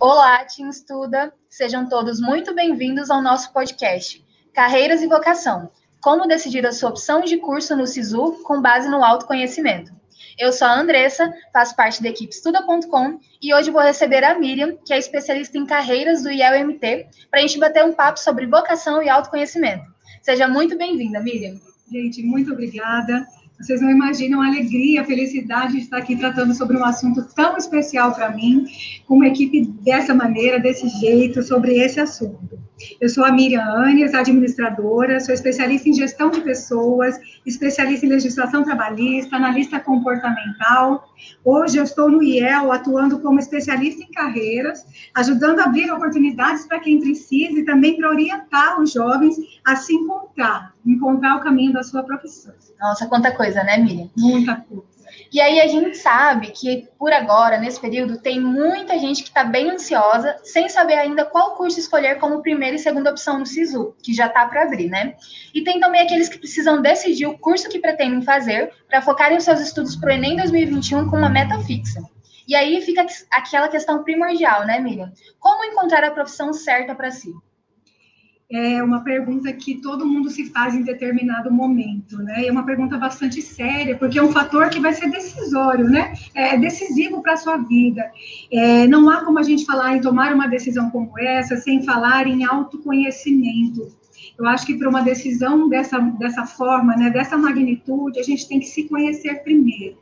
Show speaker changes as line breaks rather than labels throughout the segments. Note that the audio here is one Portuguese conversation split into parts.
Olá, Team Estuda! Sejam todos muito bem-vindos ao nosso podcast Carreiras e Vocação. Como decidir a sua opção de curso no SISU com base no autoconhecimento. Eu sou a Andressa, faço parte da equipe Estuda.com e hoje vou receber a Miriam, que é especialista em carreiras do IELMT, para a gente bater um papo sobre vocação e autoconhecimento. Seja muito bem-vinda, Miriam.
Gente, muito obrigada. Vocês não imaginam a alegria, a felicidade de estar aqui tratando sobre um assunto tão especial para mim, com uma equipe dessa maneira, desse jeito, sobre esse assunto. Eu sou a Miriam Anes, administradora, sou especialista em gestão de pessoas, especialista em legislação trabalhista, analista comportamental. Hoje eu estou no IEL atuando como especialista em carreiras, ajudando a abrir oportunidades para quem precisa e também para orientar os jovens a se encontrar, encontrar o caminho da sua profissão.
Nossa, quanta coisa, né, Miriam?
Muita coisa.
E aí a gente sabe que por agora, nesse período, tem muita gente que está bem ansiosa, sem saber ainda qual curso escolher como primeira e segunda opção no SISU, que já está para abrir, né? E tem também aqueles que precisam decidir o curso que pretendem fazer para focarem os seus estudos para o Enem 2021 com uma meta fixa. E aí fica aquela questão primordial, né, Miriam? Como encontrar a profissão certa para si?
É uma pergunta que todo mundo se faz em determinado momento, né? E é uma pergunta bastante séria, porque é um fator que vai ser decisório, né? É decisivo para a sua vida. É, não há como a gente falar em tomar uma decisão como essa sem falar em autoconhecimento. Eu acho que para uma decisão dessa, dessa forma, né, dessa magnitude, a gente tem que se conhecer primeiro.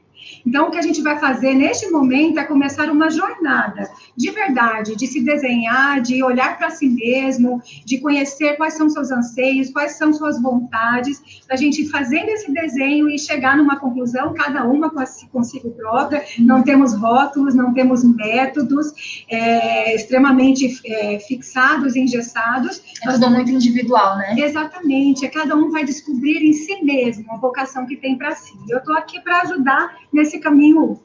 Então, o que a gente vai fazer neste momento é começar uma jornada de verdade, de se desenhar, de olhar para si mesmo, de conhecer quais são seus anseios, quais são suas vontades, a gente fazendo esse desenho e chegar numa conclusão, cada uma consigo própria. Não temos rótulos, não temos métodos é, extremamente é, fixados, engessados.
É tudo muito individual, né?
Exatamente. É cada um vai descobrir em si mesmo a vocação que tem para si. Eu estou aqui para ajudar nesse caminho.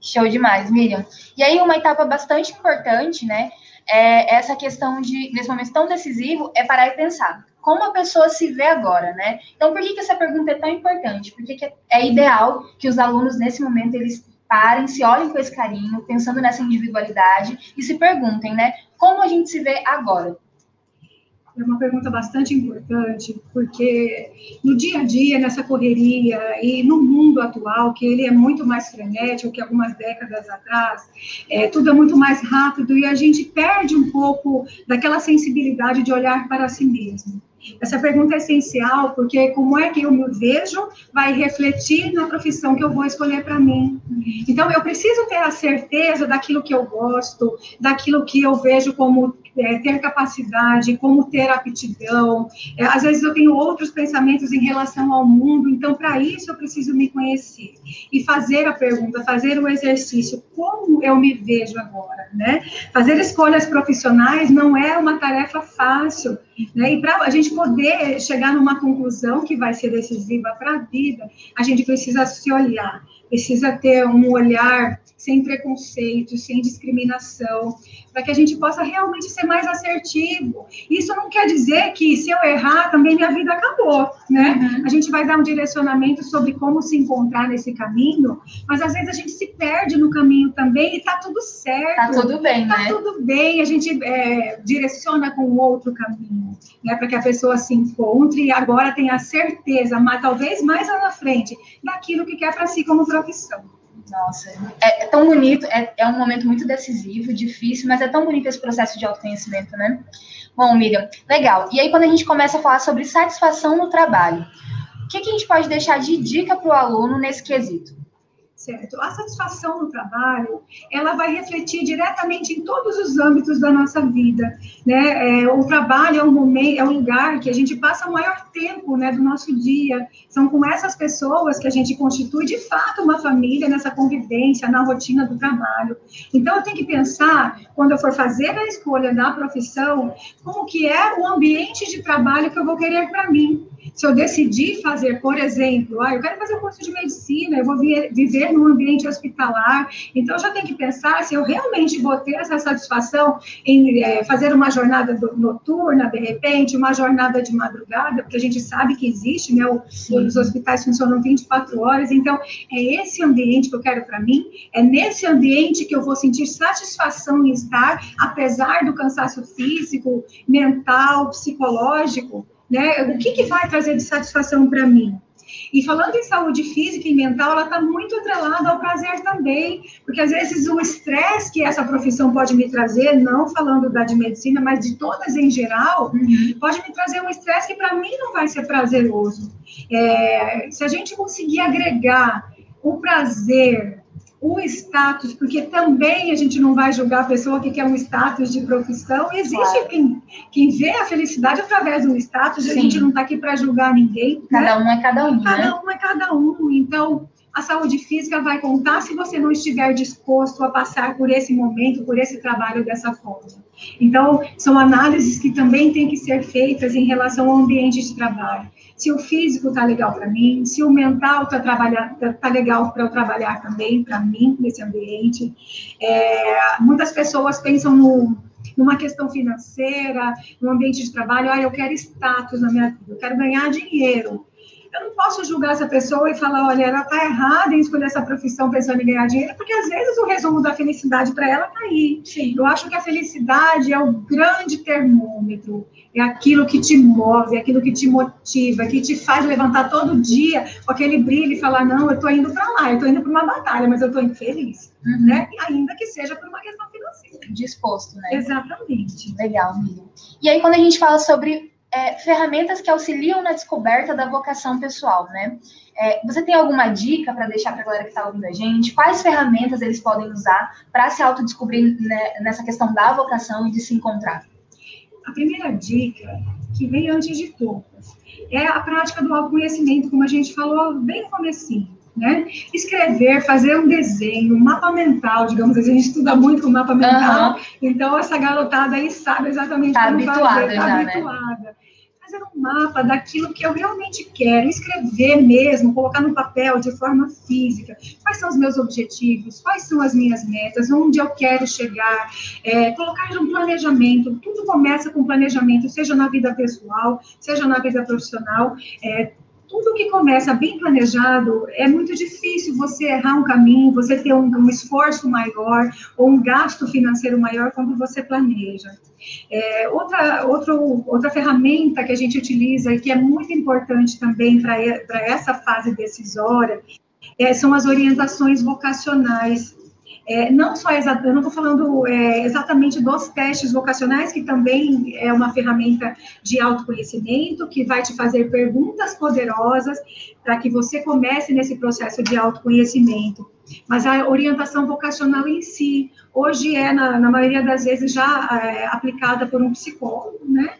Show demais, Miriam. E aí, uma etapa bastante importante, né? É essa questão de, nesse momento tão decisivo, é parar e pensar. Como a pessoa se vê agora, né? Então, por que, que essa pergunta é tão importante? Porque é ideal que os alunos, nesse momento, eles parem, se olhem com esse carinho, pensando nessa individualidade e se perguntem, né? Como a gente se vê agora?
É uma pergunta bastante importante, porque no dia a dia, nessa correria e no mundo atual, que ele é muito mais frenético que algumas décadas atrás, é, tudo é muito mais rápido e a gente perde um pouco daquela sensibilidade de olhar para si mesmo. Essa pergunta é essencial, porque como é que eu me vejo vai refletir na profissão que eu vou escolher para mim. Então, eu preciso ter a certeza daquilo que eu gosto, daquilo que eu vejo como é, ter capacidade, como ter aptidão. É, às vezes eu tenho outros pensamentos em relação ao mundo, então, para isso, eu preciso me conhecer e fazer a pergunta, fazer o exercício: como eu me vejo agora? Né? Fazer escolhas profissionais não é uma tarefa fácil. Né? E para a gente poder chegar numa conclusão que vai ser decisiva para a vida, a gente precisa se olhar, precisa ter um olhar sem preconceito, sem discriminação, para que a gente possa realmente ser mais assertivo. Isso não quer dizer que se eu errar, também minha vida acabou, né? Uhum. A gente vai dar um direcionamento sobre como se encontrar nesse caminho, mas às vezes a gente se perde no caminho também e tá tudo certo.
Tá tudo bem,
tá
né?
Tá tudo bem, a gente é, direciona com outro caminho, né? Para que a pessoa se encontre e agora tenha certeza, mas talvez mais lá na frente, daquilo que quer para si como profissão.
Nossa, é, é tão bonito, é, é, um momento muito decisivo, difícil, mas é tão bonito esse processo de autoconhecimento, né? Bom, Miriam, legal. E aí, quando a gente começa a falar sobre satisfação no trabalho, o que, que a gente pode deixar de dica para o aluno nesse quesito?
Certo? A satisfação no trabalho, ela vai refletir diretamente em todos os âmbitos da nossa vida, né? É, o trabalho é um momento, é um lugar que a gente passa o maior tempo, né, do nosso dia. São com essas pessoas que a gente constitui de fato uma família nessa convivência, na rotina do trabalho. Então eu tenho que pensar quando eu for fazer a escolha da profissão, como que é o ambiente de trabalho que eu vou querer para mim Se eu decidir fazer, por exemplo, ah, eu quero fazer um curso de medicina, eu vou viver num ambiente hospitalar, então eu já tenho que pensar se eu realmente vou ter essa satisfação em é, fazer uma jornada noturna, de repente, uma jornada de madrugada, porque a gente sabe que existe, né? os hospitais funcionam 24 horas, então é esse ambiente que eu quero para mim, é nesse ambiente que eu vou sentir satisfação em estar, apesar do cansaço físico, mental, psicológico, né? O que, que vai trazer de satisfação para mim? E falando em saúde física e mental, ela está muito atrelada ao prazer também, porque às vezes o estresse que essa profissão pode me trazer, não falando da de medicina, mas de todas em geral, uhum. pode me trazer um estresse que para mim não vai ser prazeroso. É, se a gente conseguir agregar o prazer o status, porque também a gente não vai julgar a pessoa que quer um status de profissão. Existe claro. quem, quem vê a felicidade através do status, Sim. a gente não está aqui para julgar ninguém.
Né? Cada né? um é cada um.
Cada
né?
um é cada um. Então, a saúde física vai contar se você não estiver disposto a passar por esse momento, por esse trabalho dessa forma. Então, são análises que também têm que ser feitas em relação ao ambiente de trabalho se o físico está legal para mim, se o mental está tá, tá legal para eu trabalhar também, para mim, nesse ambiente. É, muitas pessoas pensam no, numa questão financeira, no ambiente de trabalho, ah, eu quero status na minha vida, eu quero ganhar dinheiro. Eu não posso julgar essa pessoa e falar, olha, ela está errada em escolher essa profissão pensando em ganhar dinheiro, porque às vezes o resumo da felicidade para ela está aí. Sim. Eu acho que a felicidade é o grande termômetro, é aquilo que te move, é aquilo que te motiva, que te faz levantar todo dia com aquele brilho e falar, não, eu estou indo para lá, eu estou indo para uma batalha, mas eu estou infeliz, uhum. né? Ainda que seja por uma questão financeira.
Disposto, né?
Exatamente.
Legal, Miriam. E aí, quando a gente fala sobre é, ferramentas que auxiliam na descoberta da vocação pessoal, né? É, você tem alguma dica para deixar para a galera que está ouvindo a gente? Quais ferramentas eles podem usar para se autodescobrir né, nessa questão da vocação e de se encontrar?
A primeira dica, que vem antes de todas, é a prática do autoconhecimento, como a gente falou bem no comecinho. Né? Escrever, fazer um desenho, um mapa mental, digamos assim, a gente estuda muito com mapa mental, uhum. então essa garotada aí sabe exatamente
tá
como
habituada
fazer,
tá já, né? habituada.
Né? Fazer um mapa daquilo que eu realmente quero, escrever mesmo, colocar no papel de forma física. Quais são os meus objetivos? Quais são as minhas metas? Onde eu quero chegar? É, colocar um planejamento. Tudo começa com planejamento, seja na vida pessoal, seja na vida profissional. É, tudo que começa bem planejado, é muito difícil você errar um caminho, você ter um, um esforço maior ou um gasto financeiro maior quando você planeja. É, outra, outro, outra ferramenta que a gente utiliza e que é muito importante também para essa fase decisória é, são as orientações vocacionais. É, não só exato, eu não estou falando é, exatamente dos testes vocacionais, que também é uma ferramenta de autoconhecimento, que vai te fazer perguntas poderosas para que você comece nesse processo de autoconhecimento. Mas a orientação vocacional em si, hoje é, na, na maioria das vezes, já é, aplicada por um psicólogo, né?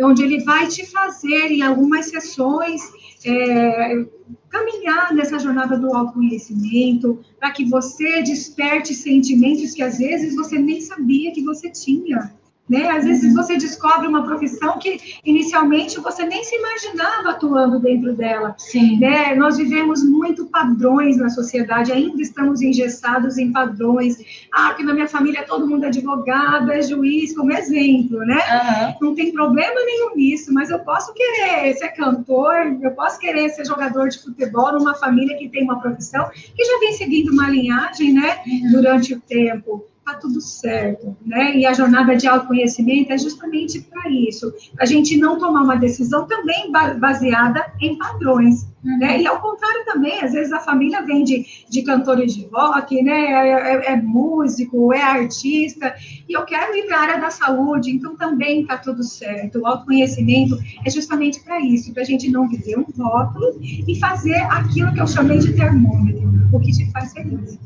Onde ele vai te fazer, em algumas sessões, é, caminhar nessa jornada do autoconhecimento, para que você desperte sentimentos que às vezes você nem sabia que você tinha. Né? Às vezes você descobre uma profissão que inicialmente você nem se imaginava atuando dentro dela.
Sim.
Né? Nós vivemos muito padrões na sociedade, ainda estamos engessados em padrões. Ah, que na minha família todo mundo é advogado, é juiz, como exemplo, né? Uhum. Não tem problema nenhum nisso, mas eu posso querer ser cantor, eu posso querer ser jogador de futebol numa família que tem uma profissão que já vem seguindo uma linhagem, né? Uhum. Durante o tempo está tudo certo, né? E a jornada de autoconhecimento é justamente para isso, a gente não tomar uma decisão também baseada em padrões, uhum. né? E ao contrário também, às vezes a família vem de, de cantores de rock, né? É, é, é músico, é artista, e eu quero ir para a área da saúde, então também está tudo certo. O autoconhecimento é justamente para isso, para a gente não viver um rótulo e fazer aquilo que eu chamei de termômetro, o que te faz feliz.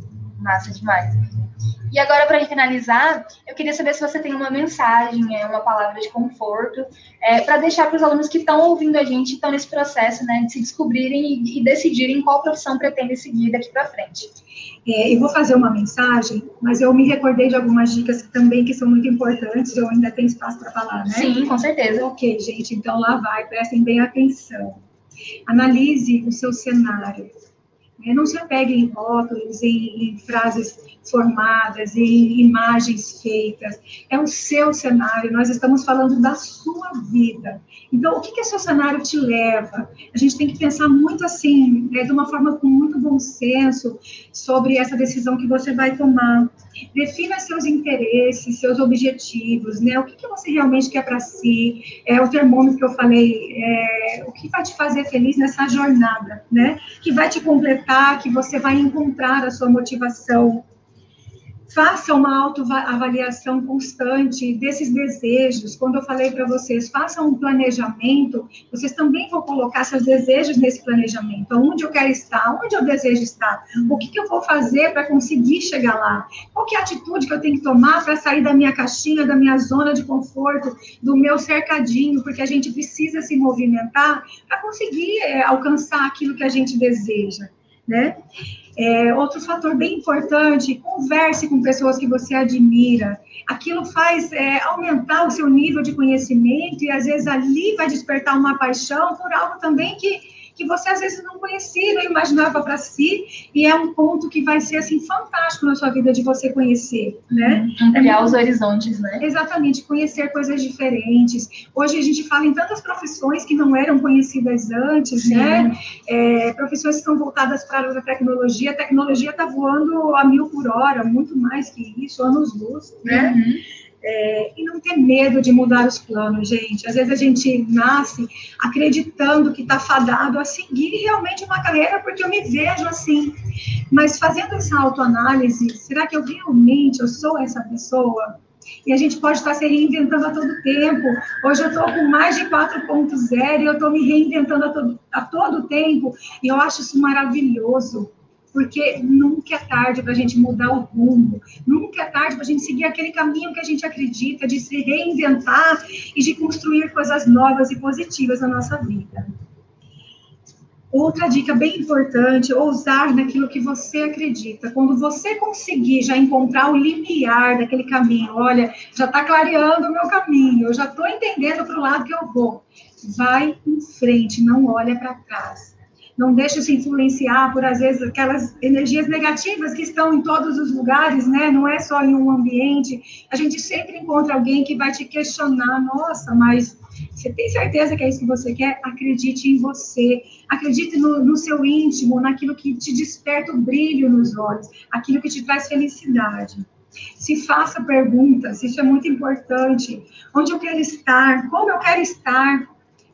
Massa demais. E agora, para finalizar, eu queria saber se você tem uma mensagem, é, uma palavra de conforto, é, para deixar para os alunos que estão ouvindo a gente, estão nesse processo né, de se descobrirem e, e decidirem qual profissão pretendem seguir daqui para frente.
É, eu vou fazer uma mensagem, mas eu me recordei de algumas dicas também que são muito importantes, eu ainda tenho espaço para falar, né?
Sim, com certeza.
Ok, gente, então lá vai, prestem bem atenção. Analise o seu cenário. Né? Não se apegue em rótulos, em, em frases formadas, em imagens feitas. É o seu cenário, nós estamos falando da sua vida. Então, o que, que o seu cenário te leva? A gente tem que pensar muito assim, né, de uma forma com muito bom senso, sobre essa decisão que você vai tomar. Defina seus interesses, seus objetivos, né? O que, que você realmente quer para si? É o termômetro que eu falei, é, o que vai te fazer feliz nessa jornada, né? Que vai te completar, que você vai encontrar a sua motivação faça uma autoavaliação constante desses desejos. Quando eu falei para vocês, façam um planejamento, vocês também vão colocar seus desejos nesse planejamento. Onde eu quero estar, onde eu desejo estar, o que, que eu vou fazer para conseguir chegar lá, qual é a atitude que eu tenho que tomar para sair da minha caixinha, da minha zona de conforto, do meu cercadinho, porque a gente precisa se movimentar para conseguir é, alcançar aquilo que a gente deseja, né? É, outro fator bem importante, converse com pessoas que você admira. Aquilo faz é, aumentar o seu nível de conhecimento e às vezes ali vai despertar uma paixão por algo também que que você às vezes não conhecia, não imaginava para si, e é um ponto que vai ser assim fantástico na sua vida de você conhecer, né?
Uhum. Ampliar é, os horizontes, né?
Exatamente, conhecer coisas diferentes. Hoje a gente fala em tantas profissões que não eram conhecidas antes, Sim. né? É, profissões que estão voltadas para a tecnologia, a tecnologia está voando a mil por hora, muito mais que isso, anos-luz, né? Uhum. É, e não ter medo de mudar os planos, gente. Às vezes a gente nasce acreditando que está fadado a seguir realmente uma carreira, porque eu me vejo assim. Mas fazendo essa autoanálise, será que eu realmente eu sou essa pessoa? E a gente pode estar se reinventando a todo tempo. Hoje eu estou com mais de 4.0 e eu estou me reinventando a todo, a todo tempo. E eu acho isso maravilhoso porque nunca é tarde para a gente mudar o rumo, nunca é tarde para a gente seguir aquele caminho que a gente acredita, de se reinventar e de construir coisas novas e positivas na nossa vida. Outra dica bem importante, ousar naquilo que você acredita. Quando você conseguir já encontrar o limiar daquele caminho, olha, já está clareando o meu caminho, eu já estou entendendo para o lado que eu vou. Vai em frente, não olha para trás não deixe se influenciar por, às vezes, aquelas energias negativas que estão em todos os lugares, né? Não é só em um ambiente. A gente sempre encontra alguém que vai te questionar, nossa, mas você tem certeza que é isso que você quer? Acredite em você, acredite no, no seu íntimo, naquilo que te desperta o brilho nos olhos, aquilo que te traz felicidade. Se faça perguntas, isso é muito importante. Onde eu quero estar? Como eu quero estar?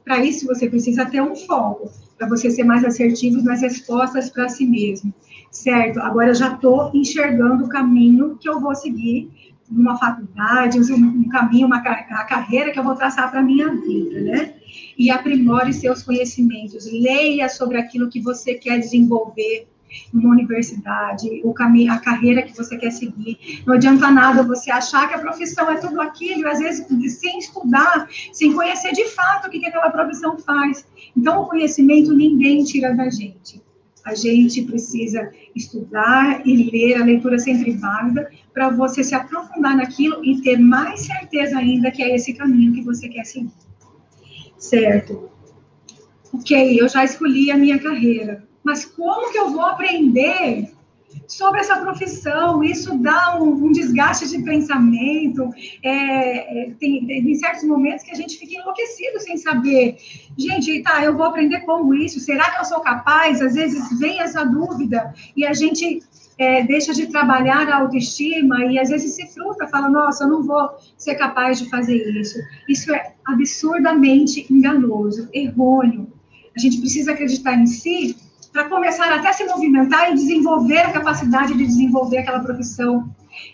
Para isso, você precisa ter um foco para você ser mais assertivo nas respostas para si mesmo, certo? Agora eu já estou enxergando o caminho que eu vou seguir numa faculdade, um caminho, uma carreira que eu vou traçar para a minha vida, né? E aprimore seus conhecimentos, leia sobre aquilo que você quer desenvolver numa universidade, o caminho, a carreira que você quer seguir. Não adianta nada você achar que a profissão é tudo aquilo, às vezes sem estudar, sem conhecer de fato o que, que aquela profissão faz. Então, o conhecimento ninguém tira da gente. A gente precisa estudar e ler, a leitura sempre válida, para você se aprofundar naquilo e ter mais certeza ainda que é esse caminho que você quer seguir. Certo? Ok, eu já escolhi a minha carreira mas como que eu vou aprender sobre essa profissão? Isso dá um, um desgaste de pensamento. É, é, tem, tem certos momentos que a gente fica enlouquecido sem saber. Gente, tá, eu vou aprender como isso? Será que eu sou capaz? Às vezes vem essa dúvida e a gente é, deixa de trabalhar a autoestima e às vezes se frustra, fala, nossa, eu não vou ser capaz de fazer isso. Isso é absurdamente enganoso, errôneo. A gente precisa acreditar em si para começar até a se movimentar e desenvolver a capacidade de desenvolver aquela profissão,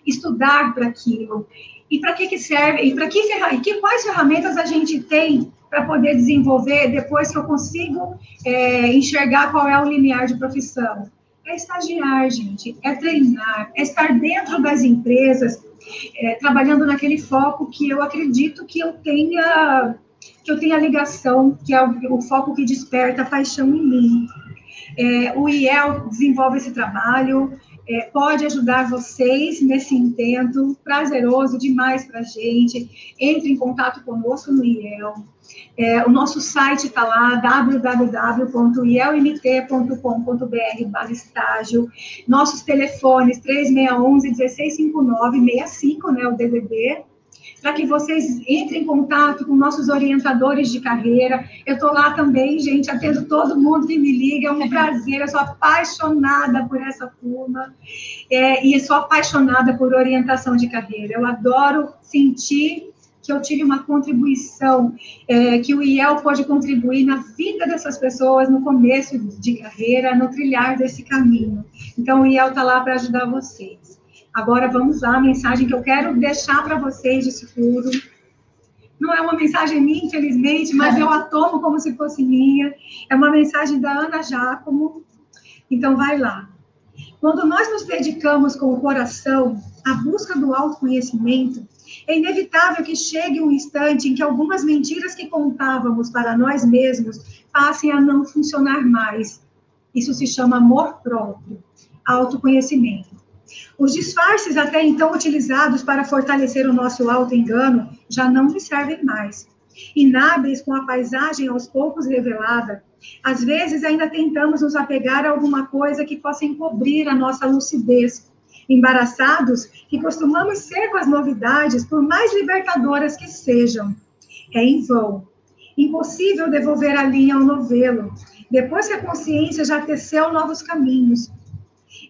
estudar para aquilo. E para que, que serve? E para que, que quais ferramentas a gente tem para poder desenvolver depois que eu consigo é, enxergar qual é o limiar de profissão? É estagiar, gente, é treinar, é estar dentro das empresas, é, trabalhando naquele foco que eu acredito que eu tenha que eu tenha ligação, que é o, o foco que desperta a paixão em mim. É, o IEL desenvolve esse trabalho, é, pode ajudar vocês nesse intento prazeroso demais para a gente. Entre em contato conosco no IEL. É, o nosso site está lá, www.ielmt.com.br estágio. Nossos telefones, 3611-1659-65, né, o DDD para que vocês entrem em contato com nossos orientadores de carreira. Eu estou lá também, gente, atendo todo mundo que me liga, é um prazer, eu sou apaixonada por essa turma é, e sou apaixonada por orientação de carreira. Eu adoro sentir que eu tive uma contribuição, é, que o IEL pode contribuir na vida dessas pessoas no começo de carreira, no trilhar desse caminho. Então, o IEL está lá para ajudar vocês. Agora vamos lá, a mensagem que eu quero deixar para vocês de seguro. Não é uma mensagem minha, infelizmente, mas eu a tomo como se fosse minha. É uma mensagem da Ana Giacomo. Então vai lá. Quando nós nos dedicamos com o coração à busca do autoconhecimento, é inevitável que chegue um instante em que algumas mentiras que contávamos para nós mesmos passem a não funcionar mais. Isso se chama amor próprio, autoconhecimento. Os disfarces até então utilizados para fortalecer o nosso auto-engano já não nos servem mais. Inábeis com a paisagem aos poucos revelada, às vezes ainda tentamos nos apegar a alguma coisa que possa encobrir a nossa lucidez. Embaraçados que costumamos ser com as novidades, por mais libertadoras que sejam. É em vão. Impossível devolver a linha ao novelo, depois que a consciência já teceu novos caminhos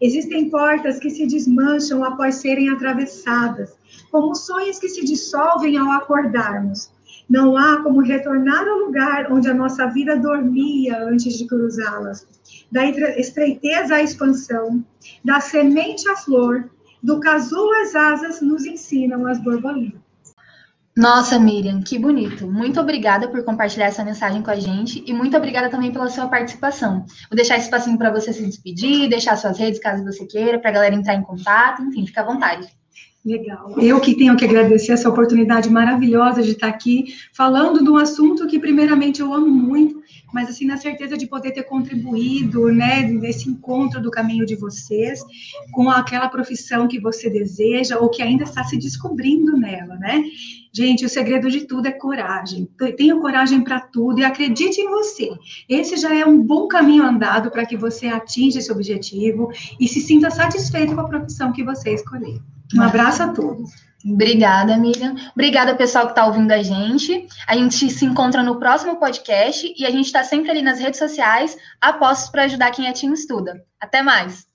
Existem portas que se desmancham após serem atravessadas, como sonhos que se dissolvem ao acordarmos. Não há como retornar ao lugar onde a nossa vida dormia antes de cruzá-las. Da estreiteza à expansão, da semente à flor, do casulo às asas, nos ensinam as borboletas.
Nossa, Miriam, que bonito. Muito obrigada por compartilhar essa mensagem com a gente e muito obrigada também pela sua participação. Vou deixar esse espacinho para você se despedir, deixar suas redes caso você queira, para a galera entrar em contato, enfim, fica à vontade.
Legal. Eu que tenho que agradecer essa oportunidade maravilhosa de estar aqui falando de um assunto que, primeiramente, eu amo muito, mas, assim, na certeza de poder ter contribuído, né, nesse encontro do caminho de vocês, com aquela profissão que você deseja ou que ainda está se descobrindo nela, né? Gente, o segredo de tudo é coragem. Tenha coragem para tudo e acredite em você. Esse já é um bom caminho andado para que você atinja esse objetivo e se sinta satisfeito com a profissão que você escolheu. Um abraço a todos.
Obrigada, Miriam. Obrigada, pessoal que está ouvindo a gente. A gente se encontra no próximo podcast e a gente está sempre ali nas redes sociais, apostos para ajudar quem é Team Estuda. Até mais!